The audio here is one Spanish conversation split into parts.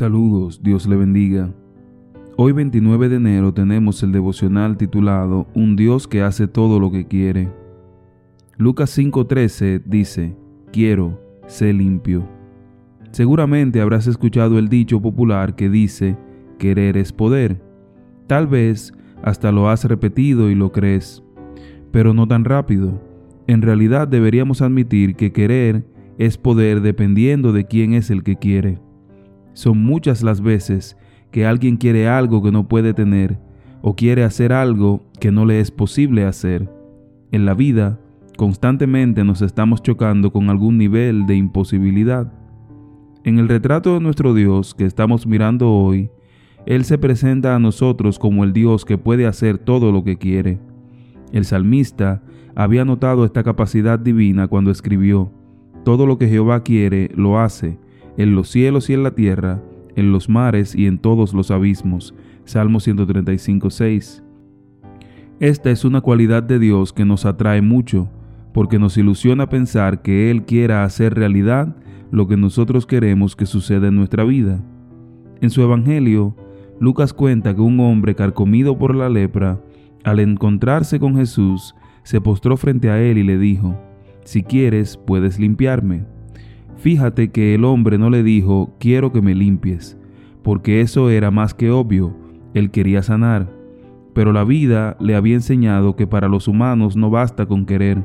Saludos, Dios le bendiga. Hoy 29 de enero tenemos el devocional titulado Un Dios que hace todo lo que quiere. Lucas 5:13 dice, Quiero, sé limpio. Seguramente habrás escuchado el dicho popular que dice, querer es poder. Tal vez hasta lo has repetido y lo crees, pero no tan rápido. En realidad deberíamos admitir que querer es poder dependiendo de quién es el que quiere. Son muchas las veces que alguien quiere algo que no puede tener o quiere hacer algo que no le es posible hacer. En la vida, constantemente nos estamos chocando con algún nivel de imposibilidad. En el retrato de nuestro Dios que estamos mirando hoy, Él se presenta a nosotros como el Dios que puede hacer todo lo que quiere. El salmista había notado esta capacidad divina cuando escribió, Todo lo que Jehová quiere, lo hace, en los cielos y en la tierra, en los mares y en todos los abismos. Salmo 135, 6. Esta es una cualidad de Dios que nos atrae mucho, porque nos ilusiona pensar que Él quiera hacer realidad lo que nosotros queremos que suceda en nuestra vida. En su Evangelio, Lucas cuenta que un hombre carcomido por la lepra, al encontrarse con Jesús, se postró frente a él y le dijo, Si quieres, puedes limpiarme. Fíjate que el hombre no le dijo, quiero que me limpies, porque eso era más que obvio, él quería sanar, pero la vida le había enseñado que para los humanos no basta con querer,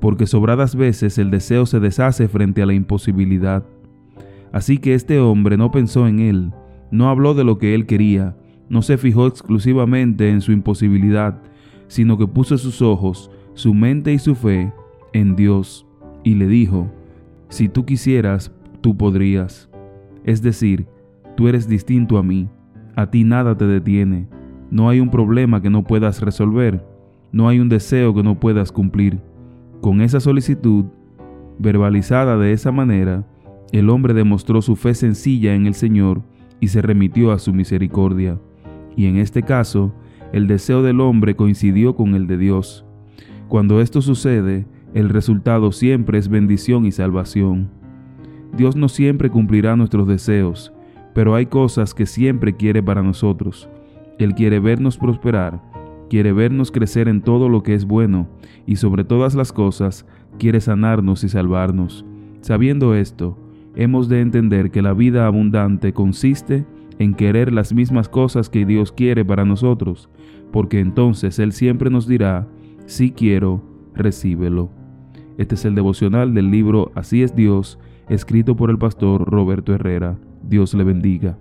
porque sobradas veces el deseo se deshace frente a la imposibilidad. Así que este hombre no pensó en él, no habló de lo que él quería, no se fijó exclusivamente en su imposibilidad, sino que puso sus ojos, su mente y su fe en Dios, y le dijo, si tú quisieras, tú podrías. Es decir, tú eres distinto a mí, a ti nada te detiene, no hay un problema que no puedas resolver, no hay un deseo que no puedas cumplir. Con esa solicitud, verbalizada de esa manera, el hombre demostró su fe sencilla en el Señor y se remitió a su misericordia. Y en este caso, el deseo del hombre coincidió con el de Dios. Cuando esto sucede, el resultado siempre es bendición y salvación. Dios no siempre cumplirá nuestros deseos, pero hay cosas que siempre quiere para nosotros. Él quiere vernos prosperar, quiere vernos crecer en todo lo que es bueno, y sobre todas las cosas, quiere sanarnos y salvarnos. Sabiendo esto, hemos de entender que la vida abundante consiste en querer las mismas cosas que Dios quiere para nosotros, porque entonces Él siempre nos dirá, si quiero, recíbelo. Este es el devocional del libro Así es Dios, escrito por el pastor Roberto Herrera. Dios le bendiga.